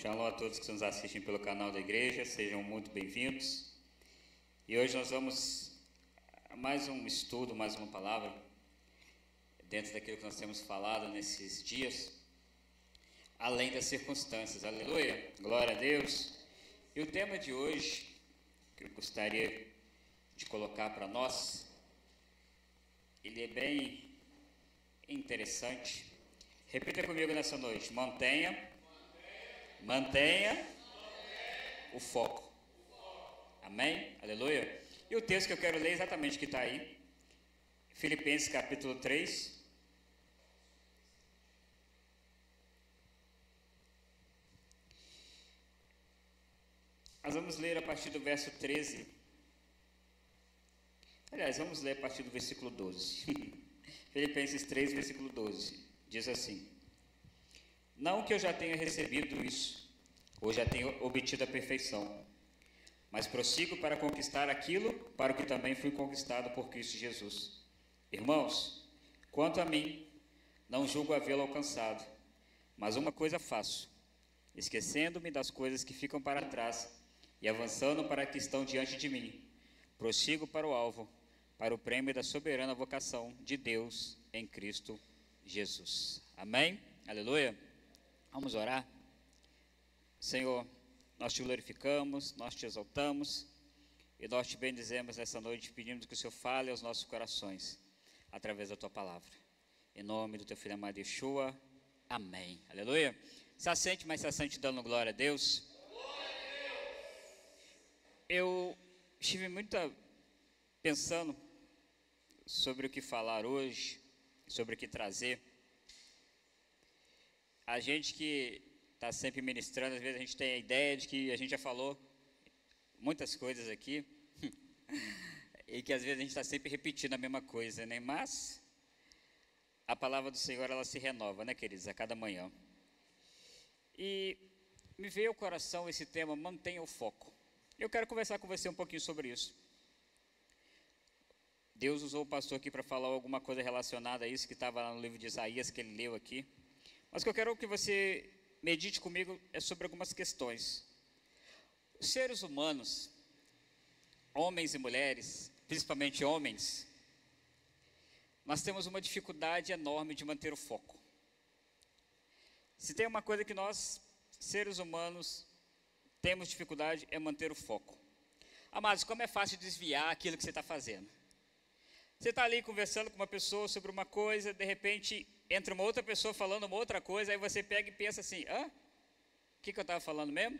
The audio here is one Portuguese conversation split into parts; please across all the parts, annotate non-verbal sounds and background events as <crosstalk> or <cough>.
Shalom a todos que nos assistem pelo canal da igreja, sejam muito bem-vindos. E hoje nós vamos a mais um estudo, mais uma palavra, dentro daquilo que nós temos falado nesses dias, além das circunstâncias. Aleluia, glória a Deus. E o tema de hoje, que eu gostaria de colocar para nós, ele é bem interessante. Repita comigo nessa noite: mantenha Mantenha o foco. Amém? Aleluia. E o texto que eu quero ler é exatamente que está aí. Filipenses capítulo 3. Nós vamos ler a partir do verso 13. Aliás, vamos ler a partir do versículo 12. <laughs> Filipenses 3, versículo 12. Diz assim: não que eu já tenha recebido isso, ou já tenha obtido a perfeição, mas prossigo para conquistar aquilo para o que também fui conquistado por Cristo Jesus. Irmãos, quanto a mim, não julgo havê-lo alcançado, mas uma coisa faço, esquecendo-me das coisas que ficam para trás e avançando para que estão diante de mim, prossigo para o alvo, para o prêmio da soberana vocação de Deus em Cristo Jesus. Amém? Aleluia. Vamos orar? Senhor, nós te glorificamos, nós te exaltamos e nós te bendizemos nessa noite, pedindo que o Senhor fale aos nossos corações através da tua palavra. Em nome do teu filho amado Yeshua, amém. Aleluia. Se assente, mas se assente dando glória a Deus. Eu estive muito pensando sobre o que falar hoje, sobre o que trazer. A gente que está sempre ministrando, às vezes a gente tem a ideia de que a gente já falou muitas coisas aqui <laughs> e que às vezes a gente está sempre repetindo a mesma coisa, né? Mas a palavra do Senhor ela se renova, né, queridos, a cada manhã. E me veio ao coração esse tema, mantenha o foco. Eu quero conversar com você um pouquinho sobre isso. Deus usou o pastor aqui para falar alguma coisa relacionada a isso que estava lá no livro de Isaías que ele leu aqui. Mas o que eu quero que você medite comigo é sobre algumas questões. Os seres humanos, homens e mulheres, principalmente homens, nós temos uma dificuldade enorme de manter o foco. Se tem uma coisa que nós, seres humanos, temos dificuldade é manter o foco. Amados, como é fácil desviar aquilo que você está fazendo? Você está ali conversando com uma pessoa sobre uma coisa, de repente entra uma outra pessoa falando uma outra coisa, aí você pega e pensa assim: hã? O que, que eu estava falando mesmo?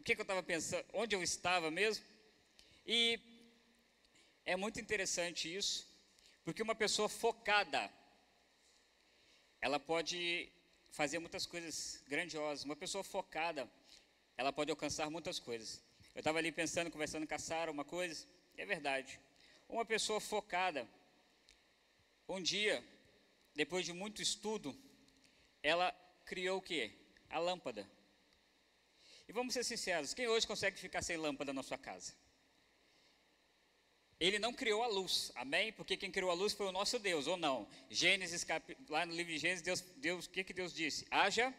O que, que eu estava pensando? Onde eu estava mesmo? E é muito interessante isso, porque uma pessoa focada, ela pode fazer muitas coisas grandiosas. Uma pessoa focada, ela pode alcançar muitas coisas. Eu estava ali pensando, conversando com a Sara, uma coisa, é verdade. Uma pessoa focada, um dia depois de muito estudo, ela criou o que? A lâmpada. E vamos ser sinceros, quem hoje consegue ficar sem lâmpada na sua casa? Ele não criou a luz, amém? Porque quem criou a luz foi o nosso Deus, ou não? Gênesis, lá no livro de Gênesis, Deus, Deus, o que, que Deus disse? Haja.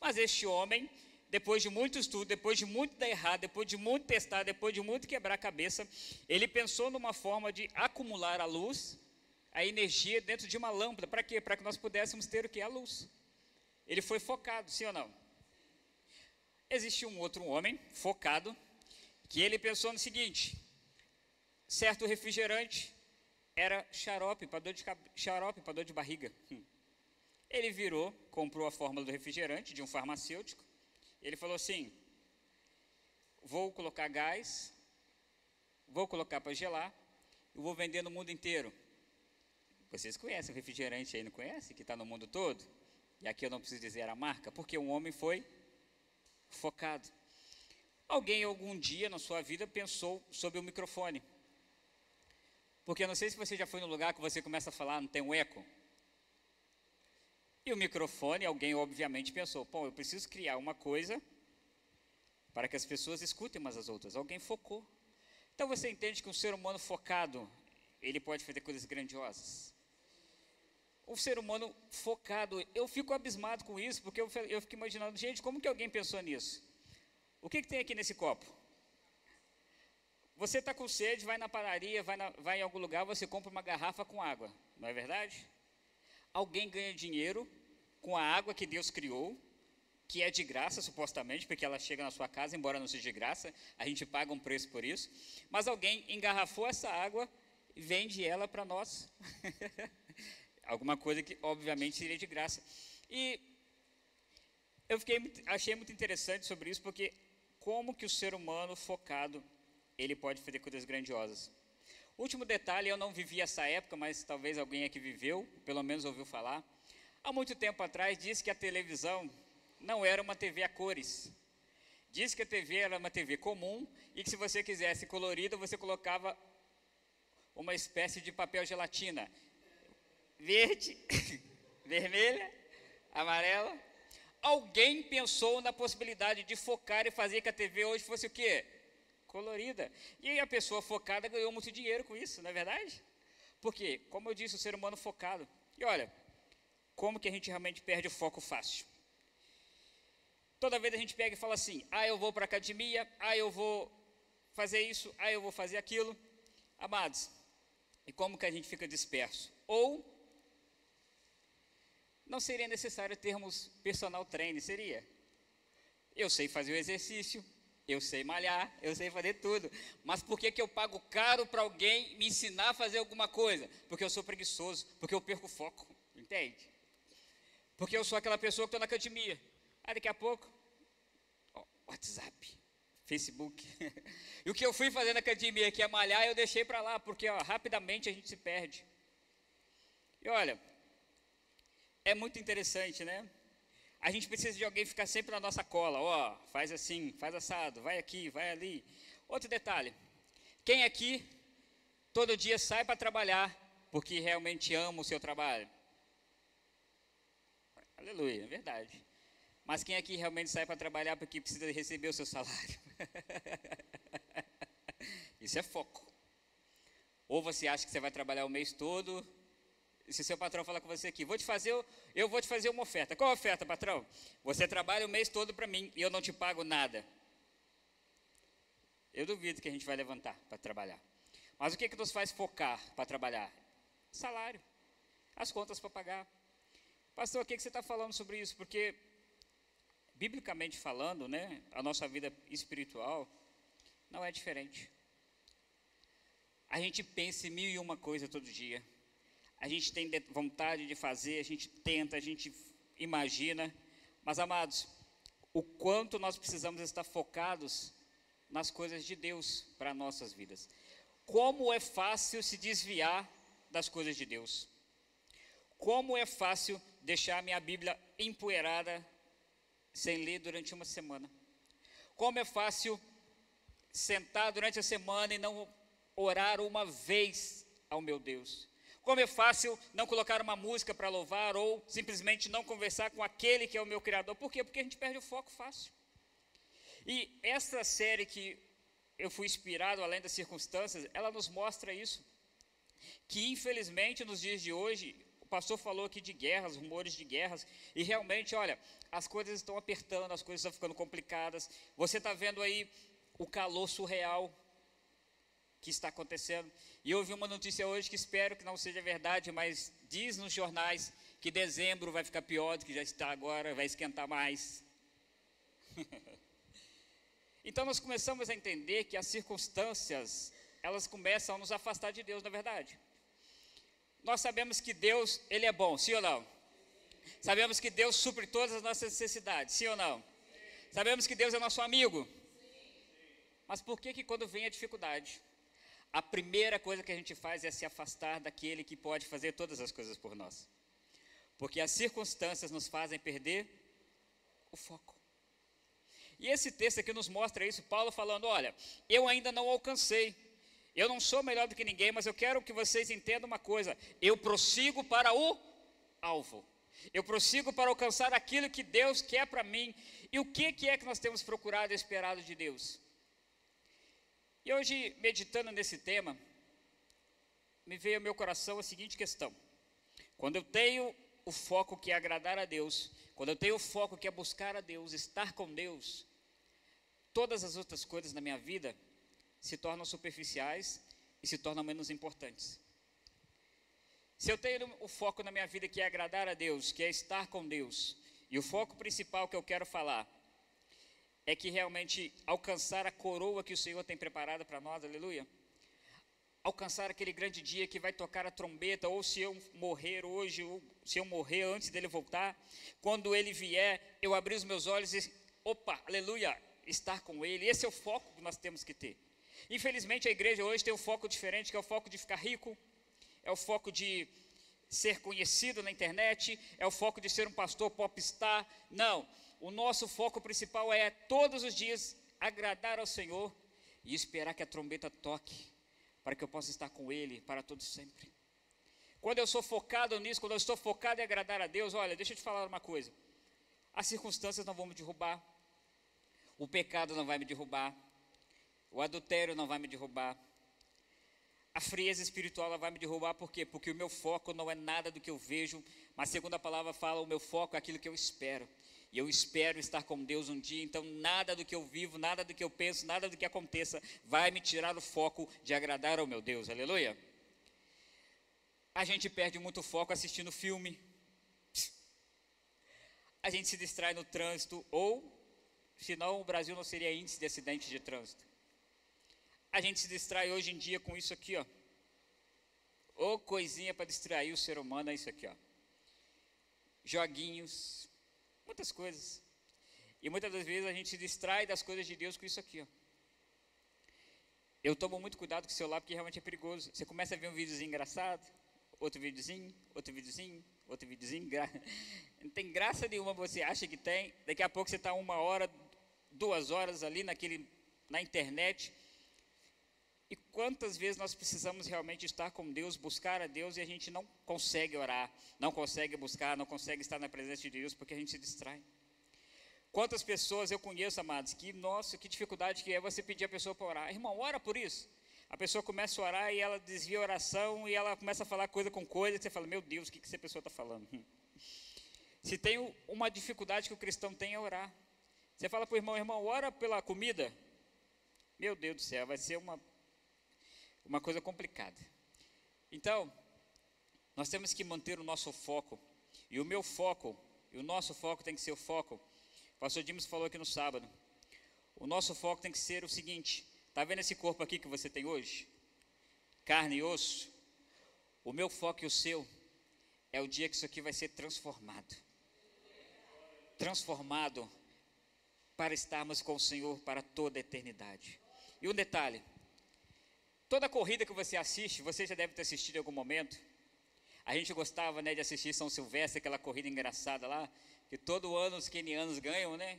Mas este homem, depois de muito estudo, depois de muito dar errado, depois de muito testar, depois de muito quebrar a cabeça, ele pensou numa forma de acumular a luz a energia dentro de uma lâmpada. Para quê? Para que nós pudéssemos ter o que? A luz. Ele foi focado, sim ou não? Existe um outro homem focado que ele pensou no seguinte: certo refrigerante era xarope para dor de xarope para dor de barriga. Hum. Ele virou, comprou a fórmula do refrigerante de um farmacêutico. Ele falou assim: vou colocar gás, vou colocar para gelar, vou vender no mundo inteiro. Vocês conhecem o refrigerante aí, não conhece? Que está no mundo todo? E aqui eu não preciso dizer a marca, porque um homem foi focado. Alguém algum dia na sua vida pensou sobre o microfone. Porque eu não sei se você já foi no lugar que você começa a falar, não tem um eco. E o microfone, alguém obviamente pensou, pô, eu preciso criar uma coisa para que as pessoas escutem umas as outras. Alguém focou. Então você entende que um ser humano focado, ele pode fazer coisas grandiosas. O ser humano focado. Eu fico abismado com isso, porque eu, eu fico imaginando, gente, como que alguém pensou nisso? O que, que tem aqui nesse copo? Você está com sede, vai na padaria, vai, na, vai em algum lugar, você compra uma garrafa com água, não é verdade? Alguém ganha dinheiro com a água que Deus criou, que é de graça, supostamente, porque ela chega na sua casa, embora não seja de graça, a gente paga um preço por isso. Mas alguém engarrafou essa água e vende ela para nós. <laughs> Alguma coisa que, obviamente, seria de graça. E eu fiquei, achei muito interessante sobre isso, porque como que o ser humano focado, ele pode fazer coisas grandiosas. Último detalhe, eu não vivi essa época, mas talvez alguém aqui viveu, pelo menos ouviu falar. Há muito tempo atrás, disse que a televisão não era uma TV a cores. Diz que a TV era uma TV comum e que se você quisesse colorida, você colocava uma espécie de papel gelatina. Verde, <laughs> vermelha, amarela. Alguém pensou na possibilidade de focar e fazer que a TV hoje fosse o quê? Colorida. E a pessoa focada ganhou muito dinheiro com isso, não é verdade? Porque, como eu disse, o ser humano focado. E olha, como que a gente realmente perde o foco fácil? Toda vez a gente pega e fala assim: ah, eu vou para a academia, ah, eu vou fazer isso, ah, eu vou fazer aquilo. Amados, e como que a gente fica disperso? Ou não seria necessário termos personal trainer, seria? Eu sei fazer o exercício, eu sei malhar, eu sei fazer tudo. Mas por que, que eu pago caro para alguém me ensinar a fazer alguma coisa? Porque eu sou preguiçoso, porque eu perco foco, entende? Porque eu sou aquela pessoa que estou na academia. Aí daqui a pouco, WhatsApp, Facebook. <laughs> e o que eu fui fazer na academia, que é malhar, eu deixei para lá, porque ó, rapidamente a gente se perde. E olha, é muito interessante, né? A gente precisa de alguém ficar sempre na nossa cola, ó, faz assim, faz assado, vai aqui, vai ali. Outro detalhe, quem aqui todo dia sai para trabalhar porque realmente ama o seu trabalho? Aleluia, é verdade. Mas quem aqui realmente sai para trabalhar porque precisa receber o seu salário? <laughs> Isso é foco. Ou você acha que você vai trabalhar o mês todo, se seu patrão falar com você aqui, vou te fazer, eu vou te fazer uma oferta. Qual oferta, patrão? Você trabalha o mês todo para mim e eu não te pago nada. Eu duvido que a gente vai levantar para trabalhar. Mas o que, que nos faz focar para trabalhar? Salário. As contas para pagar. Pastor, o que, que você está falando sobre isso? Porque biblicamente falando, né, a nossa vida espiritual não é diferente. A gente pensa em mil e uma coisa todo dia. A gente tem vontade de fazer, a gente tenta, a gente imagina. Mas, amados, o quanto nós precisamos estar focados nas coisas de Deus para nossas vidas. Como é fácil se desviar das coisas de Deus. Como é fácil deixar minha Bíblia empoeirada sem ler durante uma semana. Como é fácil sentar durante a semana e não orar uma vez ao meu Deus. Como é fácil não colocar uma música para louvar ou simplesmente não conversar com aquele que é o meu Criador. Por quê? Porque a gente perde o foco fácil. E essa série que eu fui inspirado, além das circunstâncias, ela nos mostra isso. Que infelizmente nos dias de hoje, o pastor falou aqui de guerras, rumores de guerras, e realmente, olha, as coisas estão apertando, as coisas estão ficando complicadas. Você está vendo aí o calor surreal que está acontecendo. E eu ouvi uma notícia hoje que espero que não seja verdade, mas diz nos jornais que dezembro vai ficar pior do que já está agora, vai esquentar mais. <laughs> então nós começamos a entender que as circunstâncias, elas começam a nos afastar de Deus, na verdade. Nós sabemos que Deus, Ele é bom, sim ou não? Sabemos que Deus supre todas as nossas necessidades, sim ou não? Sabemos que Deus é nosso amigo. Mas por que que quando vem a dificuldade, a primeira coisa que a gente faz é se afastar daquele que pode fazer todas as coisas por nós? Porque as circunstâncias nos fazem perder o foco. E esse texto aqui nos mostra isso, Paulo falando, olha, eu ainda não alcancei, eu não sou melhor do que ninguém, mas eu quero que vocês entendam uma coisa: eu prossigo para o alvo. Eu prossigo para alcançar aquilo que Deus quer para mim. E o que, que é que nós temos procurado e esperado de Deus? E hoje, meditando nesse tema, me veio ao meu coração a seguinte questão: Quando eu tenho o foco que é agradar a Deus, quando eu tenho o foco que é buscar a Deus, estar com Deus, todas as outras coisas na minha vida se tornam superficiais e se tornam menos importantes. Se eu tenho o foco na minha vida que é agradar a Deus, que é estar com Deus, e o foco principal que eu quero falar é que realmente alcançar a coroa que o Senhor tem preparada para nós, aleluia. Alcançar aquele grande dia que vai tocar a trombeta, ou se eu morrer hoje, ou se eu morrer antes dele voltar, quando ele vier, eu abrir os meus olhos e, opa, aleluia, estar com ele. Esse é o foco que nós temos que ter. Infelizmente a igreja hoje tem um foco diferente, que é o foco de ficar rico, é o foco de ser conhecido na internet, é o foco de ser um pastor popstar. Não, o nosso foco principal é todos os dias agradar ao Senhor e esperar que a trombeta toque, para que eu possa estar com Ele para todo sempre. Quando eu sou focado nisso, quando eu estou focado em agradar a Deus, olha, deixa eu te falar uma coisa. As circunstâncias não vão me derrubar, o pecado não vai me derrubar, o adultério não vai me derrubar, a frieza espiritual ela vai me derrubar, por quê? Porque o meu foco não é nada do que eu vejo, mas segundo a palavra fala, o meu foco é aquilo que eu espero. E eu espero estar com Deus um dia, então nada do que eu vivo, nada do que eu penso, nada do que aconteça vai me tirar o foco de agradar ao meu Deus. Aleluia. A gente perde muito foco assistindo filme. A gente se distrai no trânsito ou senão o Brasil não seria índice de acidente de trânsito. A gente se distrai hoje em dia com isso aqui, ó. Ou coisinha para distrair o ser humano é isso aqui, ó. Joguinhos, muitas coisas. E muitas das vezes a gente se distrai das coisas de Deus com isso aqui, ó. Eu tomo muito cuidado com o celular porque realmente é perigoso. Você começa a ver um videozinho engraçado, outro videozinho, outro videozinho, outro videozinho. Gra... <laughs> Não tem graça nenhuma, você acha que tem. Daqui a pouco você está uma hora, duas horas ali naquele, na internet e quantas vezes nós precisamos realmente estar com Deus, buscar a Deus e a gente não consegue orar, não consegue buscar, não consegue estar na presença de Deus porque a gente se distrai. Quantas pessoas eu conheço, amados, que, nossa, que dificuldade que é você pedir a pessoa para orar. Irmão, ora por isso. A pessoa começa a orar e ela desvia a oração e ela começa a falar coisa com coisa e você fala, meu Deus, o que, que essa pessoa está falando? <laughs> Se tem uma dificuldade que o cristão tem é orar. Você fala para o irmão, irmão, ora pela comida. Meu Deus do céu, vai ser uma uma coisa complicada. Então, nós temos que manter o nosso foco. E o meu foco, e o nosso foco tem que ser o foco. O pastor Dimas falou aqui no sábado. O nosso foco tem que ser o seguinte: está vendo esse corpo aqui que você tem hoje? Carne e osso. O meu foco e o seu é o dia que isso aqui vai ser transformado. Transformado para estarmos com o Senhor para toda a eternidade. E um detalhe: Toda corrida que você assiste, você já deve ter assistido em algum momento. A gente gostava né, de assistir São Silvestre, aquela corrida engraçada lá, que todo ano os quenianos ganham, né?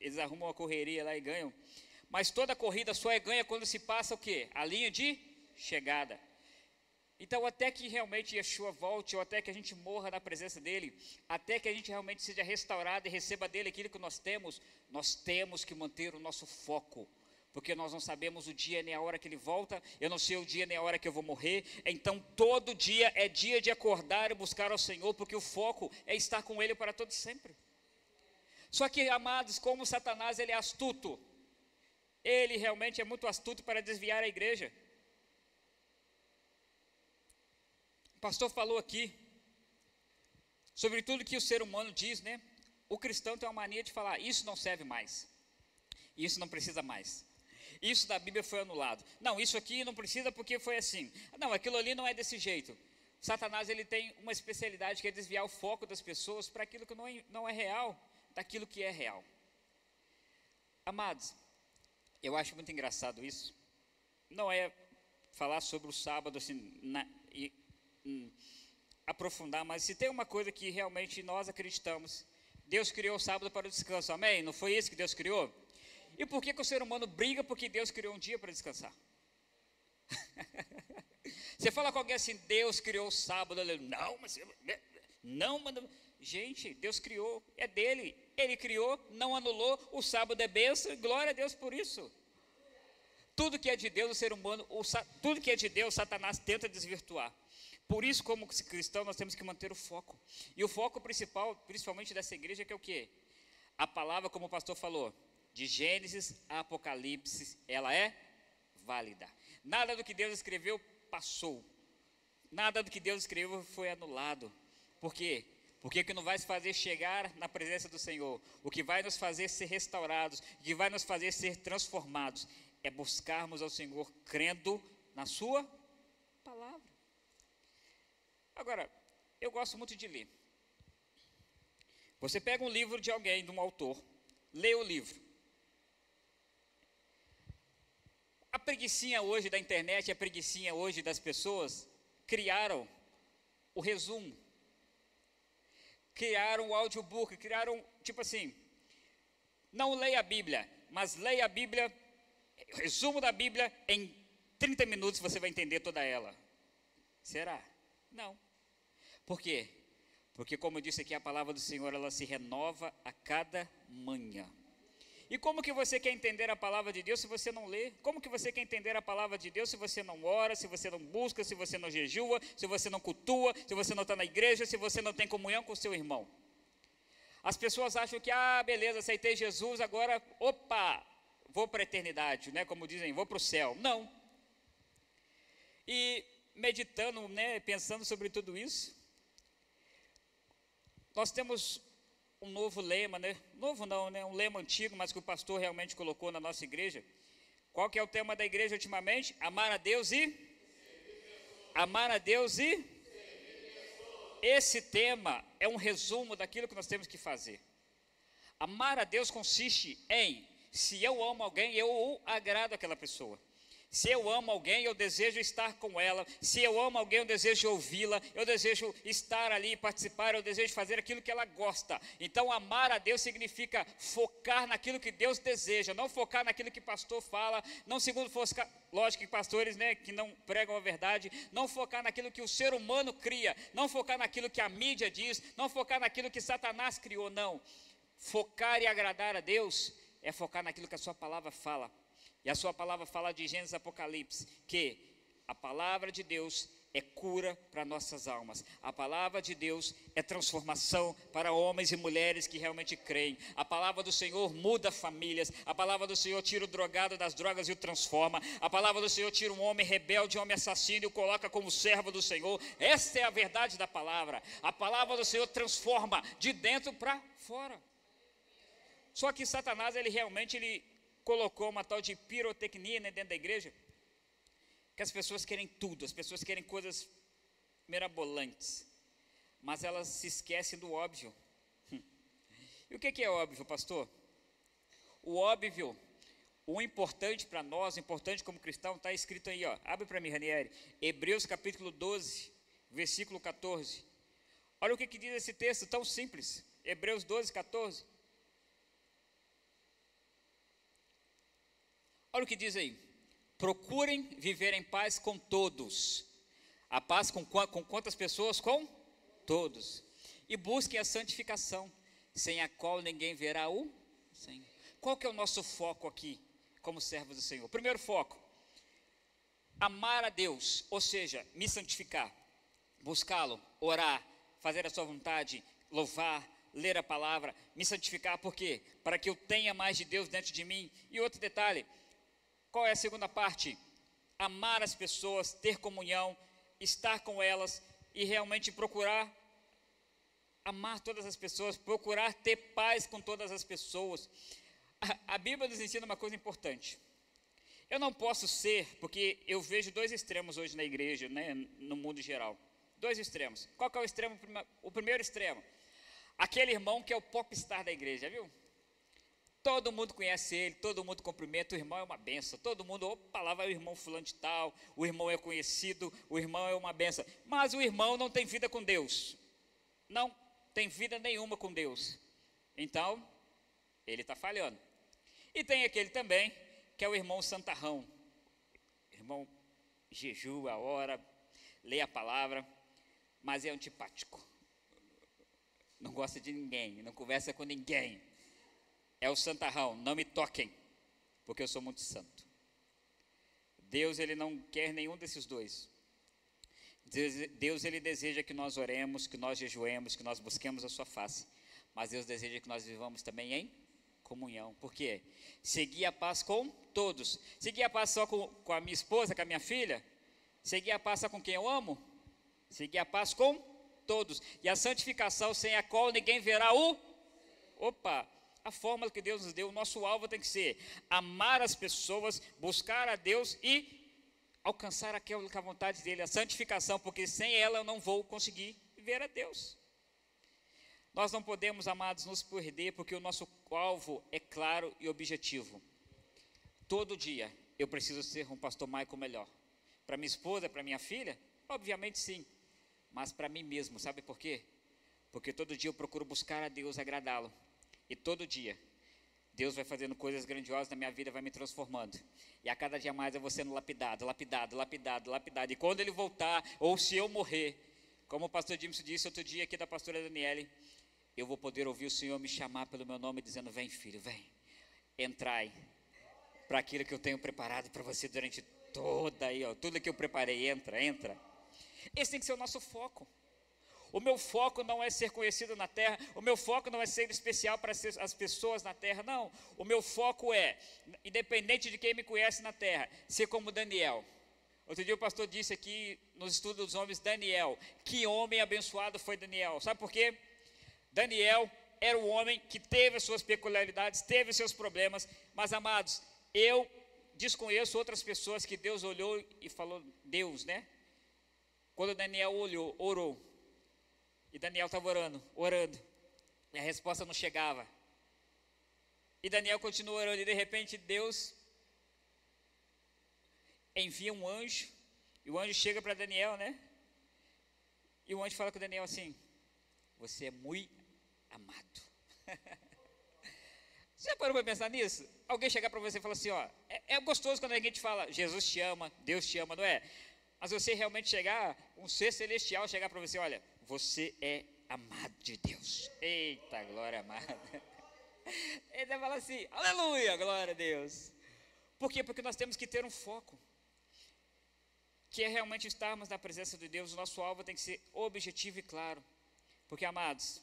Eles arrumam uma correria lá e ganham. Mas toda corrida só é ganha quando se passa o quê? A linha de chegada. Então, até que realmente Yeshua volte, ou até que a gente morra na presença dele, até que a gente realmente seja restaurado e receba dele aquilo que nós temos, nós temos que manter o nosso foco porque nós não sabemos o dia nem a hora que ele volta, eu não sei o dia nem a hora que eu vou morrer, então todo dia é dia de acordar e buscar ao Senhor, porque o foco é estar com Ele para todo sempre. Só que, amados, como Satanás ele é astuto, ele realmente é muito astuto para desviar a igreja. O pastor falou aqui sobre tudo que o ser humano diz, né? O cristão tem uma mania de falar: isso não serve mais, isso não precisa mais. Isso da Bíblia foi anulado. Não, isso aqui não precisa porque foi assim. Não, aquilo ali não é desse jeito. Satanás ele tem uma especialidade que é desviar o foco das pessoas para aquilo que não é, não é real, daquilo que é real. Amados, eu acho muito engraçado isso. Não é falar sobre o sábado assim, na, e, hum, aprofundar, mas se tem uma coisa que realmente nós acreditamos, Deus criou o sábado para o descanso, amém? Não foi isso que Deus criou? E por que, que o ser humano briga porque Deus criou um dia para descansar? <laughs> Você fala com alguém assim, Deus criou o sábado, ele, não, mas não, mas gente, Deus criou, é dele, ele criou, não anulou, o sábado é bênção, glória a Deus por isso. Tudo que é de Deus, o ser humano, o, tudo que é de Deus, Satanás tenta desvirtuar. Por isso, como cristão, nós temos que manter o foco. E o foco principal, principalmente dessa igreja, que é o quê? A palavra, como o pastor falou, de Gênesis a Apocalipse, ela é válida. Nada do que Deus escreveu passou. Nada do que Deus escreveu foi anulado. Por quê? Porque o que nos vai fazer chegar na presença do Senhor, o que vai nos fazer ser restaurados, o que vai nos fazer ser transformados, é buscarmos ao Senhor crendo na Sua palavra. Agora, eu gosto muito de ler. Você pega um livro de alguém, de um autor, lê o livro. A preguiçinha hoje da internet, a preguiçinha hoje das pessoas, criaram o resumo criaram o audiobook, criaram, tipo assim, não leia a Bíblia, mas leia a Bíblia, resumo da Bíblia, em 30 minutos você vai entender toda ela. Será? Não. Por quê? Porque, como eu disse aqui, a palavra do Senhor, ela se renova a cada manhã. E como que você quer entender a palavra de Deus se você não lê? Como que você quer entender a palavra de Deus se você não ora, se você não busca, se você não jejua, se você não cultua, se você não está na igreja, se você não tem comunhão com o seu irmão? As pessoas acham que, ah, beleza, aceitei Jesus, agora, opa, vou para a eternidade, né? Como dizem, vou para o céu. Não. E meditando, né, pensando sobre tudo isso, nós temos um novo lema, né? Novo não, né? Um lema antigo, mas que o pastor realmente colocou na nossa igreja. Qual que é o tema da igreja ultimamente? Amar a Deus e amar a Deus e esse tema é um resumo daquilo que nós temos que fazer. Amar a Deus consiste em se eu amo alguém, eu agrado aquela pessoa. Se eu amo alguém, eu desejo estar com ela. Se eu amo alguém, eu desejo ouvi-la. Eu desejo estar ali, participar. Eu desejo fazer aquilo que ela gosta. Então, amar a Deus significa focar naquilo que Deus deseja, não focar naquilo que pastor fala, não segundo focar, lógico que pastores, né, que não pregam a verdade, não focar naquilo que o ser humano cria, não focar naquilo que a mídia diz, não focar naquilo que Satanás criou, não. Focar e agradar a Deus é focar naquilo que a sua palavra fala. E a sua palavra fala de Gênesis Apocalipse, que a palavra de Deus é cura para nossas almas. A palavra de Deus é transformação para homens e mulheres que realmente creem. A palavra do Senhor muda famílias. A palavra do Senhor tira o drogado das drogas e o transforma. A palavra do Senhor tira um homem rebelde, um homem assassino e o coloca como servo do Senhor. Esta é a verdade da palavra. A palavra do Senhor transforma de dentro para fora. Só que Satanás, ele realmente ele colocou uma tal de pirotecnia né, dentro da igreja, que as pessoas querem tudo, as pessoas querem coisas mirabolantes, mas elas se esquecem do óbvio. <laughs> E o que é óbvio, pastor? O óbvio, o importante para nós, o importante como cristão, está escrito aí, ó. Abre para mim, Ranieri. Hebreus capítulo 12, versículo 14. Olha o que, que diz esse texto tão simples. Hebreus 12, 14. Olha o que diz aí. Procurem viver em paz com todos. A paz com, com quantas pessoas? Com todos. E busquem a santificação, sem a qual ninguém verá o Senhor. Qual que é o nosso foco aqui, como servos do Senhor? Primeiro foco, amar a Deus, ou seja, me santificar, buscá-lo, orar, fazer a sua vontade, louvar, ler a palavra, me santificar, por quê? Para que eu tenha mais de Deus dentro de mim. E outro detalhe, qual é a segunda parte? Amar as pessoas, ter comunhão, estar com elas e realmente procurar amar todas as pessoas, procurar ter paz com todas as pessoas. A, a Bíblia nos ensina uma coisa importante. Eu não posso ser, porque eu vejo dois extremos hoje na igreja, né, no mundo geral. Dois extremos. Qual é o extremo? O primeiro extremo. Aquele irmão que é o popstar da igreja, viu? Todo mundo conhece ele, todo mundo cumprimenta, o irmão é uma benção. Todo mundo, opa, lá vai o irmão fulano de tal, o irmão é conhecido, o irmão é uma benção. Mas o irmão não tem vida com Deus. Não tem vida nenhuma com Deus. Então, ele está falhando. E tem aquele também, que é o irmão santarrão. Irmão jejua, ora, lê a palavra, mas é antipático. Não gosta de ninguém, não conversa com ninguém é o santarrão, não me toquem, porque eu sou muito santo. Deus ele não quer nenhum desses dois. Deus, ele deseja que nós oremos, que nós jejuemos, que nós busquemos a sua face. Mas Deus deseja que nós vivamos também em comunhão. Por quê? Seguir a paz com todos. Seguir a paz só com, com a minha esposa, com a minha filha? Seguir a paz só com quem eu amo? Seguir a paz com todos. E a santificação sem a qual ninguém verá o. Opa! A fórmula que Deus nos deu, o nosso alvo tem que ser amar as pessoas, buscar a Deus e alcançar aquela que é a vontade dele, a santificação, porque sem ela eu não vou conseguir ver a Deus. Nós não podemos, amados, nos perder, porque o nosso alvo é claro e objetivo. Todo dia eu preciso ser um pastor Michael melhor. Para minha esposa, para minha filha? Obviamente sim. Mas para mim mesmo, sabe por quê? Porque todo dia eu procuro buscar a Deus, agradá-lo. E todo dia Deus vai fazendo coisas grandiosas na minha vida, vai me transformando. E a cada dia mais eu vou sendo lapidado, lapidado, lapidado, lapidado. E quando ele voltar, ou se eu morrer, como o pastor James disse outro dia aqui da pastora Daniele, eu vou poder ouvir o Senhor me chamar pelo meu nome, dizendo: Vem, filho, vem, entrai para aquilo que eu tenho preparado para você durante toda aí, ó, tudo que eu preparei. Entra, entra. Esse tem que ser o nosso foco. O meu foco não é ser conhecido na terra, o meu foco não é ser especial para as pessoas na terra, não. O meu foco é, independente de quem me conhece na terra, ser como Daniel. Outro dia o pastor disse aqui nos estudos dos homens, Daniel, que homem abençoado foi Daniel. Sabe por quê? Daniel era o homem que teve as suas peculiaridades, teve os seus problemas, mas amados, eu desconheço outras pessoas que Deus olhou e falou, Deus, né? Quando Daniel olhou, orou, e Daniel estava orando, orando. E a resposta não chegava. E Daniel continua orando. E de repente Deus envia um anjo. E o anjo chega para Daniel, né? E o anjo fala com Daniel assim: Você é muito amado. <laughs> Você já parou para pensar nisso? Alguém chegar para você e falar assim: Ó, é, é gostoso quando alguém te fala, Jesus te ama, Deus te ama, não é? Mas você realmente chegar, um ser celestial chegar para você: Olha, você é amado de Deus. Eita, glória amada. <laughs> Ele vai falar assim, aleluia, glória a Deus. Por quê? Porque nós temos que ter um foco. Que é realmente estarmos na presença de Deus. O nosso alvo tem que ser objetivo e claro. Porque, amados,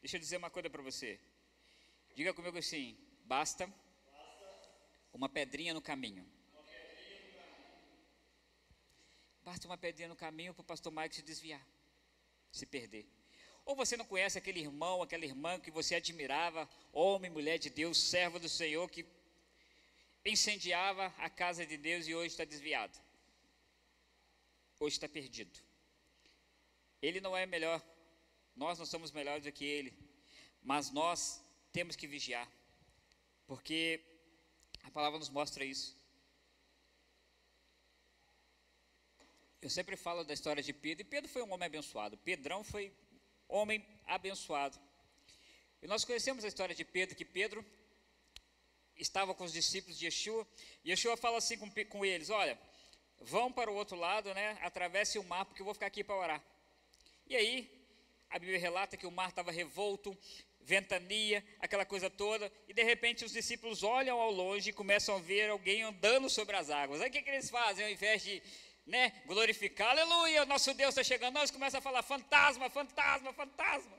deixa eu dizer uma coisa para você. Diga comigo assim: basta uma pedrinha no caminho. Basta uma pedrinha no caminho para o pastor Mike se desviar se perder. Ou você não conhece aquele irmão, aquela irmã que você admirava, homem, mulher de Deus, servo do Senhor, que incendiava a casa de Deus e hoje está desviado. Hoje está perdido. Ele não é melhor, nós não somos melhores do que ele, mas nós temos que vigiar, porque a palavra nos mostra isso. Eu sempre falo da história de Pedro, e Pedro foi um homem abençoado. Pedrão foi homem abençoado. E nós conhecemos a história de Pedro, que Pedro estava com os discípulos de Yeshua, e Yeshua fala assim com, com eles: Olha, vão para o outro lado, né? Atravesse o mar, porque eu vou ficar aqui para orar. E aí, a Bíblia relata que o mar estava revolto, ventania, aquela coisa toda, e de repente os discípulos olham ao longe e começam a ver alguém andando sobre as águas. Aí o que, que eles fazem? Ao invés de né, glorificar, aleluia, o nosso Deus está chegando, nós começamos a falar fantasma, fantasma, fantasma.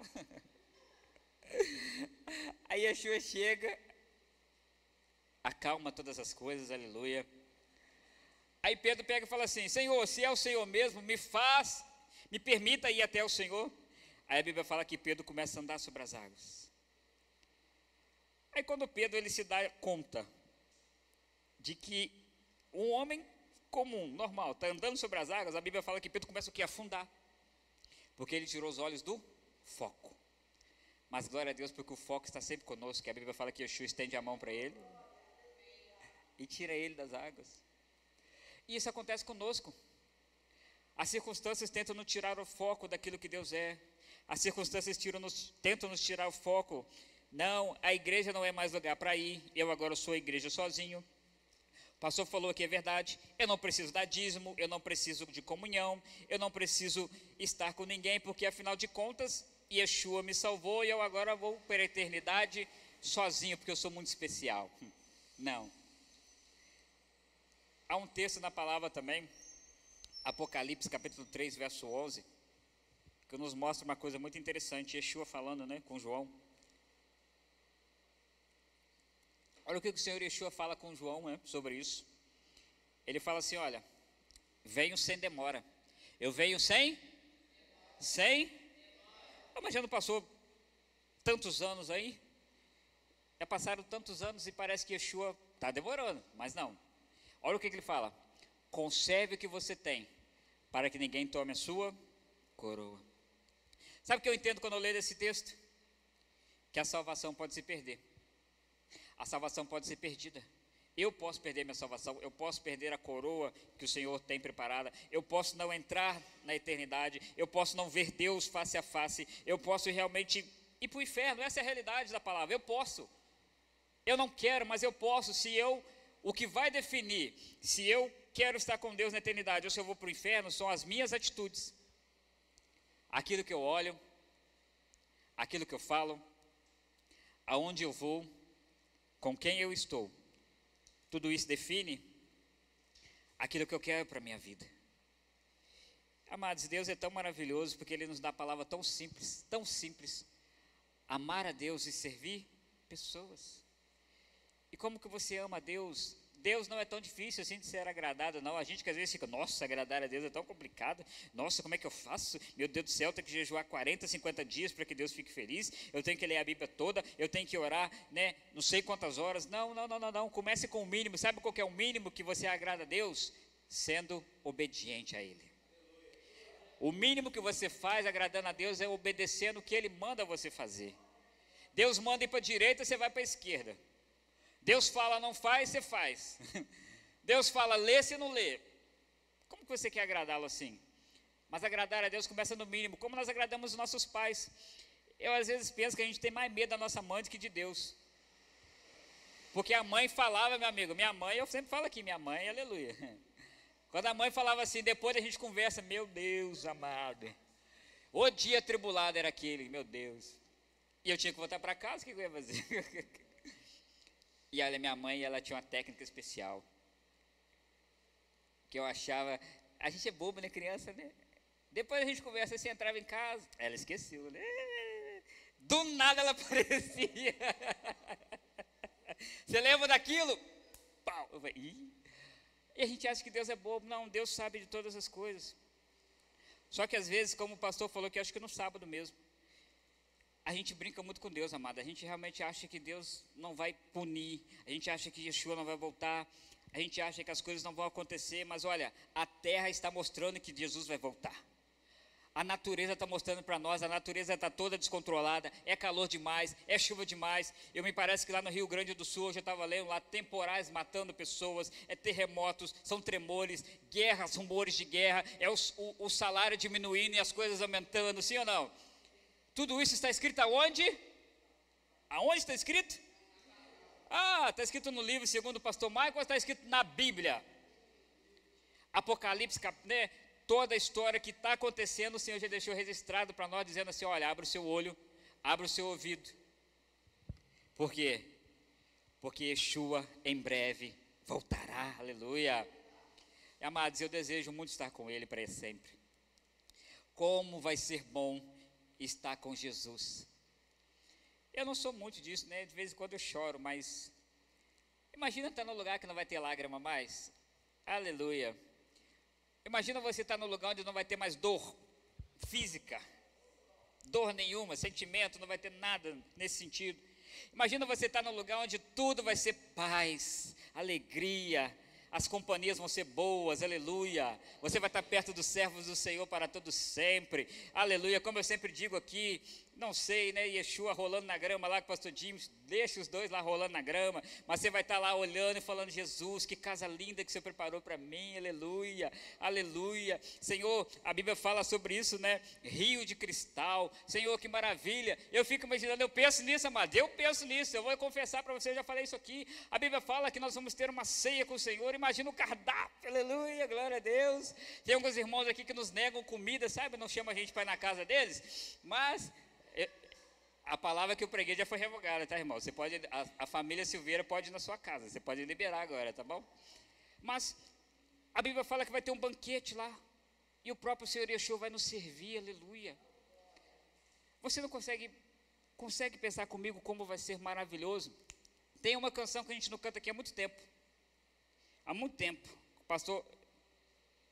<laughs> Aí Yeshua chega, acalma todas as coisas, aleluia. Aí Pedro pega e fala assim: Senhor, se é o Senhor mesmo, me faz, me permita ir até o Senhor. Aí a Bíblia fala que Pedro começa a andar sobre as águas. Aí quando Pedro ele se dá conta de que um homem comum, normal, está andando sobre as águas, a Bíblia fala que Pedro começa o que? A afundar. Porque ele tirou os olhos do foco. Mas glória a Deus, porque o foco está sempre conosco, que a Bíblia fala que Yeshua estende a mão para ele e tira ele das águas. E isso acontece conosco. As circunstâncias tentam nos tirar o foco daquilo que Deus é. As circunstâncias nos, tentam nos tirar o foco. Não, a igreja não é mais lugar para ir. Eu agora sou a igreja sozinho. O pastor falou que é verdade. Eu não preciso dar dízimo, eu não preciso de comunhão, eu não preciso estar com ninguém, porque afinal de contas, Yeshua me salvou e eu agora vou para a eternidade sozinho, porque eu sou muito especial. Hum, não. Há um texto na palavra também, Apocalipse capítulo 3, verso 11, que nos mostra uma coisa muito interessante, Yeshua falando, né, com João. Olha o que o Senhor Yeshua fala com João né, sobre isso. Ele fala assim: Olha, venho sem demora. Eu venho sem? Sem? Ah, mas já não passou tantos anos aí? Já passaram tantos anos e parece que Yeshua está demorando, mas não. Olha o que, que ele fala: Conserve o que você tem, para que ninguém tome a sua coroa. Sabe o que eu entendo quando eu leio esse texto? Que a salvação pode se perder a salvação pode ser perdida. Eu posso perder minha salvação, eu posso perder a coroa que o Senhor tem preparada, eu posso não entrar na eternidade, eu posso não ver Deus face a face, eu posso realmente ir para o inferno, essa é a realidade da palavra, eu posso. Eu não quero, mas eu posso, se eu, o que vai definir se eu quero estar com Deus na eternidade ou se eu vou para o inferno são as minhas atitudes, aquilo que eu olho, aquilo que eu falo, aonde eu vou com quem eu estou, tudo isso define aquilo que eu quero para a minha vida. Amados, Deus é tão maravilhoso porque Ele nos dá a palavra tão simples, tão simples. Amar a Deus e servir pessoas. E como que você ama a Deus Deus não é tão difícil assim de ser agradado, não. A gente que às vezes fica, nossa, agradar a Deus é tão complicado. Nossa, como é que eu faço? Meu Deus do céu, eu tenho que jejuar 40, 50 dias para que Deus fique feliz. Eu tenho que ler a Bíblia toda, eu tenho que orar, né? Não sei quantas horas. Não, não, não, não, não. Comece com o mínimo. Sabe qual é o mínimo que você agrada a Deus? Sendo obediente a Ele. O mínimo que você faz agradando a Deus é obedecendo o que Ele manda você fazer. Deus manda ir para a direita, você vai para a esquerda. Deus fala não faz, você faz. <laughs> Deus fala lê, você não lê. Como que você quer agradá-lo assim? Mas agradar a Deus começa no mínimo, como nós agradamos os nossos pais. Eu às vezes penso que a gente tem mais medo da nossa mãe do que de Deus. Porque a mãe falava, meu amigo, minha mãe, eu sempre falo aqui, minha mãe, aleluia. <laughs> Quando a mãe falava assim, depois a gente conversa, meu Deus amado. O dia tribulado era aquele, meu Deus. E eu tinha que voltar para casa, o que eu ia fazer? <laughs> E olha, minha mãe, ela tinha uma técnica especial. Que eu achava. A gente é bobo, né, criança, né? Depois a gente conversa, você entrava em casa. Ela esqueceu, né? Do nada ela <laughs> aparecia. Você lembra daquilo? Pau. Eu falei, Ih. E a gente acha que Deus é bobo. Não, Deus sabe de todas as coisas. Só que às vezes, como o pastor falou, que acho que no sábado mesmo a gente brinca muito com Deus, amado. A gente realmente acha que Deus não vai punir, a gente acha que Yeshua não vai voltar, a gente acha que as coisas não vão acontecer, mas olha, a terra está mostrando que Jesus vai voltar. A natureza está mostrando para nós, a natureza está toda descontrolada, é calor demais, é chuva demais. Eu me parece que lá no Rio Grande do Sul, hoje eu estava lendo lá, temporais matando pessoas, é terremotos, são tremores, guerras, rumores de guerra, é o, o, o salário diminuindo e as coisas aumentando, sim ou não? Tudo isso está escrito aonde? Aonde está escrito? Ah, está escrito no livro segundo o pastor Michael, está escrito na Bíblia. Apocalipse, né? Toda a história que está acontecendo, o Senhor já deixou registrado para nós, dizendo assim: olha, abre o seu olho, abre o seu ouvido. Por quê? Porque Yeshua em breve voltará, aleluia. E, amados, eu desejo muito estar com Ele para sempre. Como vai ser bom estar com Jesus. Eu não sou muito disso, né? De vez em quando eu choro, mas imagina estar no lugar que não vai ter lágrima mais. Aleluia. Imagina você estar no lugar onde não vai ter mais dor física, dor nenhuma, sentimento, não vai ter nada nesse sentido. Imagina você estar no lugar onde tudo vai ser paz, alegria, as companhias vão ser boas, aleluia. Você vai estar perto dos servos do Senhor para todo sempre, aleluia. Como eu sempre digo aqui, não sei, né? Yeshua rolando na grama lá com o pastor James, deixa os dois lá rolando na grama, mas você vai estar lá olhando e falando: Jesus, que casa linda que você preparou para mim, aleluia, aleluia. Senhor, a Bíblia fala sobre isso, né? Rio de cristal, Senhor, que maravilha. Eu fico imaginando, eu penso nisso, amado, eu penso nisso, eu vou confessar para você, eu já falei isso aqui. A Bíblia fala que nós vamos ter uma ceia com o Senhor, imagina o cardápio, aleluia, glória a Deus. Tem alguns irmãos aqui que nos negam comida, sabe? Não chama a gente para ir na casa deles, mas a palavra que eu preguei já foi revogada, tá, irmão? Você pode, a, a, família Silveira pode ir na sua casa, você pode liberar agora, tá bom? Mas a Bíblia fala que vai ter um banquete lá, E o próprio Senhor Yeshua vai nos servir, aleluia. Você não consegue, consegue pensar comigo como vai ser maravilhoso? Tem uma canção que a gente não canta aqui há muito tempo. Há muito tempo. Pastor,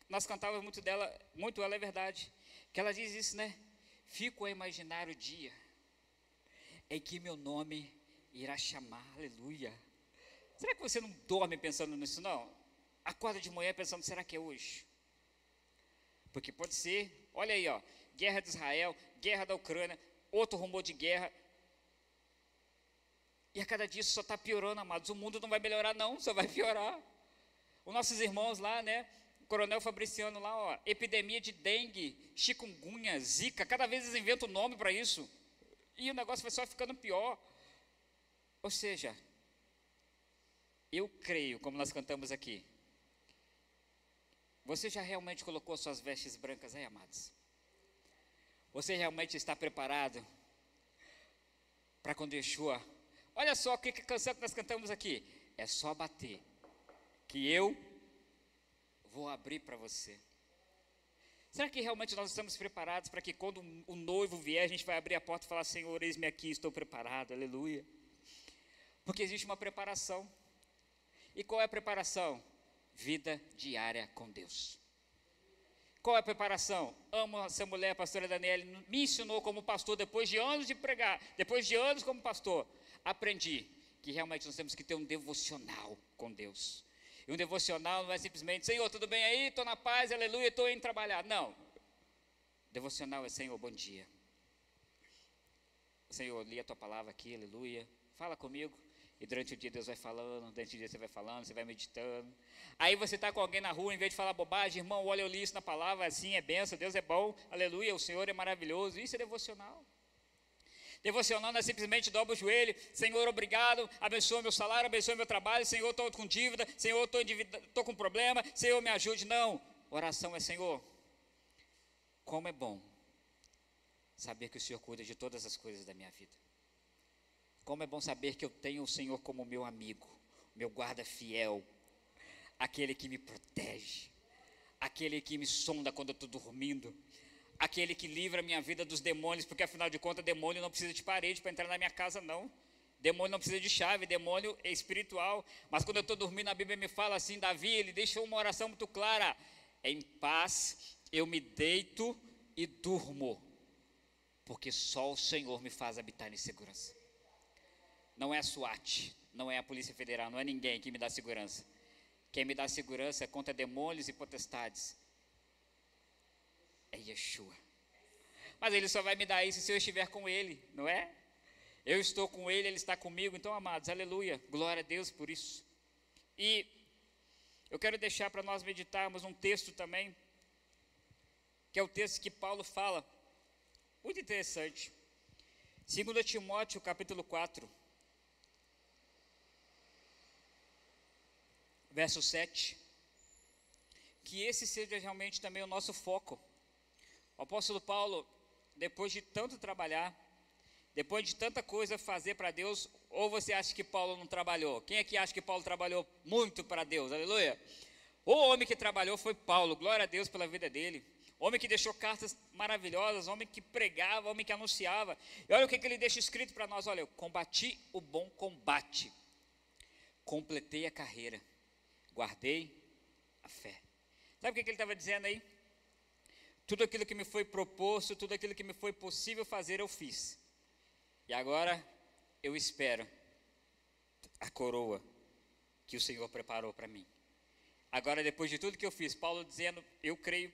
nós cantávamos muito dela, muito ela é verdade. Que ela diz isso, né? Fico a imaginar o dia em que meu nome irá chamar, aleluia. Será que você não dorme pensando nisso, não? Acorda de manhã pensando, será que é hoje? Porque pode ser, olha aí, ó, guerra de Israel, guerra da Ucrânia, outro rumor de guerra. E a cada dia isso só está piorando, amados. O mundo não vai melhorar, não, só vai piorar. Os nossos irmãos lá, né? Coronel Fabriciano lá, ó, epidemia de dengue, chikungunya, zika, cada vez eles inventam nome para isso. E o negócio vai só ficando pior. Ou seja, eu creio, como nós cantamos aqui, você já realmente colocou suas vestes brancas aí, amados? Você realmente está preparado para quando Yeshua. Olha só o que, que canção que nós cantamos aqui. É só bater, que eu vou abrir para você. Será que realmente nós estamos preparados para que quando o noivo vier, a gente vai abrir a porta e falar: Senhor, eis-me aqui, estou preparado, aleluia. Porque existe uma preparação. E qual é a preparação? Vida diária com Deus. Qual é a preparação? Amo essa mulher, a pastora Daniela, me ensinou como pastor, depois de anos de pregar, depois de anos como pastor, aprendi que realmente nós temos que ter um devocional com Deus. E um devocional não é simplesmente, Senhor, tudo bem aí? Estou na paz, aleluia, estou indo trabalhar. Não. Devocional é, Senhor, bom dia. Senhor, li a tua palavra aqui, aleluia. Fala comigo. E durante o dia Deus vai falando, durante o dia você vai falando, você vai meditando. Aí você está com alguém na rua, em vez de falar bobagem, irmão, olha, eu li isso na palavra, assim é benção, Deus é bom, aleluia, o Senhor é maravilhoso. Isso é devocional. Devocional não é simplesmente dobra o joelho, Senhor, obrigado, abençoa meu salário, abençoa meu trabalho, Senhor, estou com dívida, Senhor, estou com problema, Senhor, me ajude. Não, oração é Senhor. Como é bom saber que o Senhor cuida de todas as coisas da minha vida. Como é bom saber que eu tenho o Senhor como meu amigo, meu guarda fiel, aquele que me protege, aquele que me sonda quando eu estou dormindo, aquele que livra a minha vida dos demônios, porque afinal de contas, demônio não precisa de parede para entrar na minha casa, não. Demônio não precisa de chave, demônio é espiritual. Mas quando eu estou dormindo, a Bíblia me fala assim: Davi, ele deixou uma oração muito clara: em paz eu me deito e durmo, porque só o Senhor me faz habitar em segurança. Não é a SWAT, não é a Polícia Federal, não é ninguém que me dá segurança. Quem me dá segurança é contra demônios e potestades. É Yeshua. Mas ele só vai me dar isso se eu estiver com ele, não é? Eu estou com ele, ele está comigo. Então, amados, aleluia. Glória a Deus por isso. E eu quero deixar para nós meditarmos um texto também, que é o texto que Paulo fala, muito interessante. 2 Timóteo, capítulo 4. verso 7. Que esse seja realmente também o nosso foco. O apóstolo Paulo, depois de tanto trabalhar, depois de tanta coisa fazer para Deus, ou você acha que Paulo não trabalhou? Quem é que acha que Paulo trabalhou muito para Deus? Aleluia! O homem que trabalhou foi Paulo, glória a Deus pela vida dele. Homem que deixou cartas maravilhosas, homem que pregava, homem que anunciava. E olha o que, que ele deixa escrito para nós: olha, eu combati o bom combate, completei a carreira guardei a fé. Sabe o que ele estava dizendo aí? Tudo aquilo que me foi proposto, tudo aquilo que me foi possível fazer, eu fiz. E agora eu espero a coroa que o Senhor preparou para mim. Agora, depois de tudo que eu fiz, Paulo dizendo, eu creio,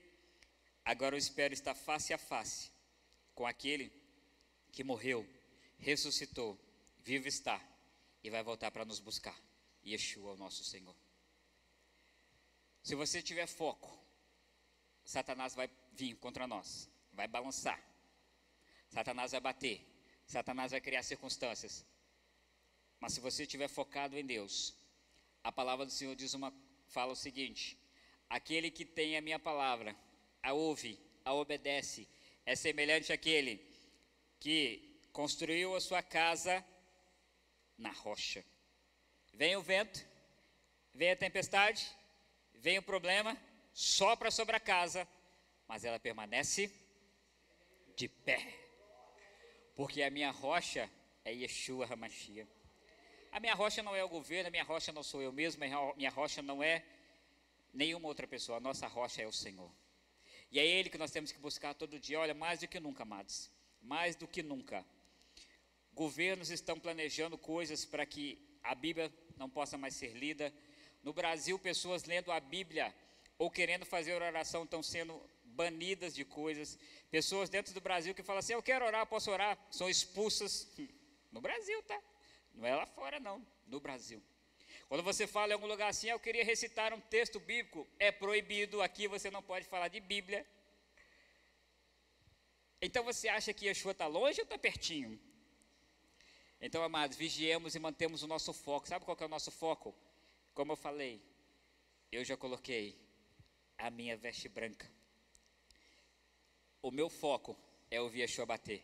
agora eu espero estar face a face com aquele que morreu, ressuscitou, vivo está e vai voltar para nos buscar. Yeshua, o nosso Senhor. Se você tiver foco, Satanás vai vir contra nós, vai balançar. Satanás vai bater, Satanás vai criar circunstâncias. Mas se você estiver focado em Deus, a palavra do Senhor diz uma fala o seguinte: aquele que tem a minha palavra, a ouve, a obedece, é semelhante àquele que construiu a sua casa na rocha. Vem o vento, vem a tempestade, vem o problema, sopra sobre a casa, mas ela permanece de pé. Porque a minha rocha é Yeshua Hamashia. A minha rocha não é o governo, a minha rocha não sou eu mesmo, a minha rocha não é nenhuma outra pessoa, a nossa rocha é o Senhor. E é Ele que nós temos que buscar todo dia, olha, mais do que nunca, amados, mais do que nunca. Governos estão planejando coisas para que a Bíblia não possa mais ser lida. No Brasil, pessoas lendo a Bíblia ou querendo fazer oração estão sendo banidas de coisas. Pessoas dentro do Brasil que falam assim: Eu quero orar, posso orar, são expulsas. No Brasil, tá? Não é lá fora, não, no Brasil. Quando você fala em algum lugar assim, eu queria recitar um texto bíblico, é proibido, aqui você não pode falar de Bíblia. Então você acha que Yeshua está longe ou está pertinho? Então, amados, vigiemos e mantemos o nosso foco. Sabe qual é o nosso foco? Como eu falei, eu já coloquei a minha veste branca. O meu foco é ouvir Yeshua bater.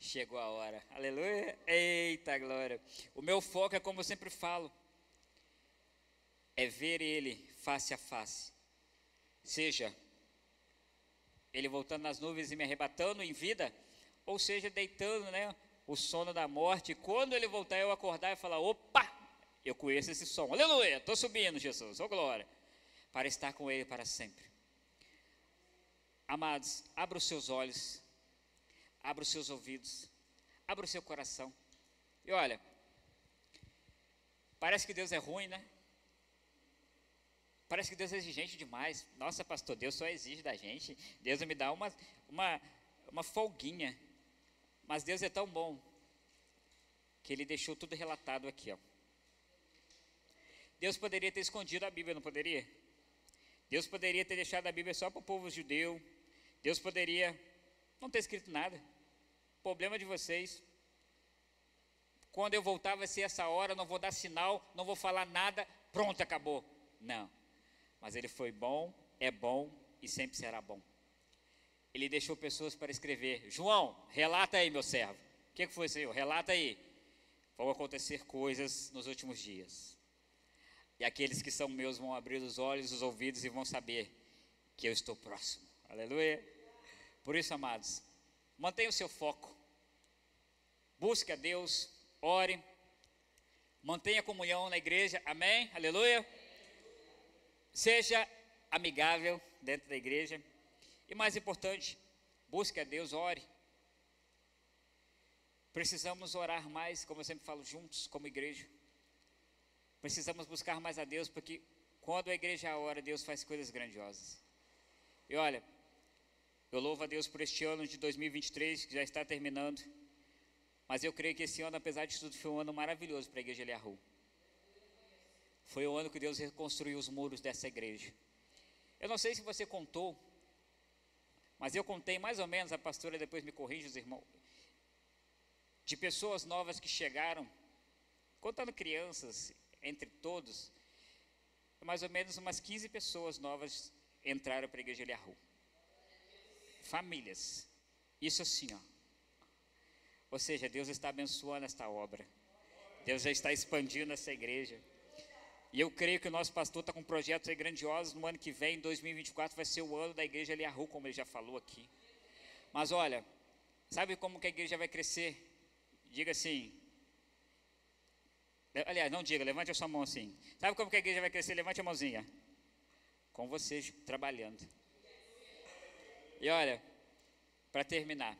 Chegou a hora. Aleluia. Eita glória. O meu foco é como eu sempre falo. É ver ele face a face. Seja ele voltando nas nuvens e me arrebatando em vida, ou seja, deitando, né, o sono da morte. Quando ele voltar, eu acordar e falar: "Opa, eu conheço esse som. Aleluia. Estou subindo, Jesus. Oh glória. Para estar com ele para sempre. Amados, abra os seus olhos abra os seus ouvidos, abra o seu coração. E olha, parece que Deus é ruim, né? Parece que Deus é exigente demais. Nossa, pastor, Deus só exige da gente. Deus me dá uma, uma, uma folguinha. Mas Deus é tão bom que Ele deixou tudo relatado aqui. Ó. Deus poderia ter escondido a Bíblia, não poderia? Deus poderia ter deixado a Bíblia só para o povo judeu. Deus poderia não ter escrito nada problema de vocês. Quando eu voltar vai ser essa hora, não vou dar sinal, não vou falar nada, pronto, acabou. Não. Mas ele foi bom, é bom e sempre será bom. Ele deixou pessoas para escrever. João, relata aí, meu servo. O que, foi, Senhor? Relata aí. Vão acontecer coisas nos últimos dias. E aqueles que são meus vão abrir os olhos, os ouvidos e vão saber que eu estou próximo. Aleluia. Por isso, amados, mantenha o seu foco. Busque a Deus, ore, mantenha comunhão na igreja, amém? Aleluia. Seja amigável dentro da igreja. E mais importante, busque a Deus, ore. Precisamos orar mais, como eu sempre falo, juntos, como igreja. Precisamos buscar mais a Deus, porque quando a igreja ora, Deus faz coisas grandiosas. E olha, eu louvo a Deus por este ano de 2023, que já está terminando. Mas eu creio que esse ano, apesar de tudo, foi um ano maravilhoso para a igreja Eliahu. Foi o ano que Deus reconstruiu os muros dessa igreja. Eu não sei se você contou, mas eu contei mais ou menos, a pastora depois me corrige os irmãos, de pessoas novas que chegaram, contando crianças, entre todos, mais ou menos umas 15 pessoas novas entraram para a igreja Eliahu. Famílias. Isso assim, ó. Ou seja, Deus está abençoando esta obra. Deus já está expandindo essa igreja. E eu creio que o nosso pastor está com projetos grandiosos. No ano que vem, em 2024, vai ser o ano da igreja Eliahu, como ele já falou aqui. Mas olha, sabe como que a igreja vai crescer? Diga assim. Aliás, não diga, levante a sua mão assim. Sabe como que a igreja vai crescer? Levante a mãozinha. Com vocês trabalhando. E olha, para terminar,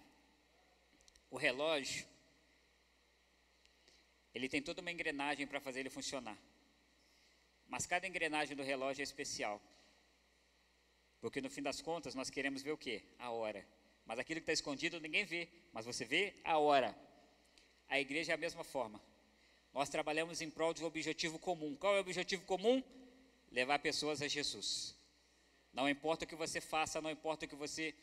o relógio, ele tem toda uma engrenagem para fazer ele funcionar. Mas cada engrenagem do relógio é especial. Porque no fim das contas nós queremos ver o quê? A hora. Mas aquilo que está escondido ninguém vê, mas você vê a hora. A igreja é a mesma forma. Nós trabalhamos em prol de um objetivo comum. Qual é o objetivo comum? Levar pessoas a Jesus. Não importa o que você faça, não importa o que você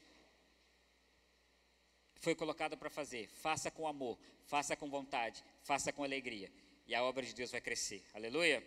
foi colocado para fazer. Faça com amor, faça com vontade, faça com alegria. E a obra de Deus vai crescer. Aleluia.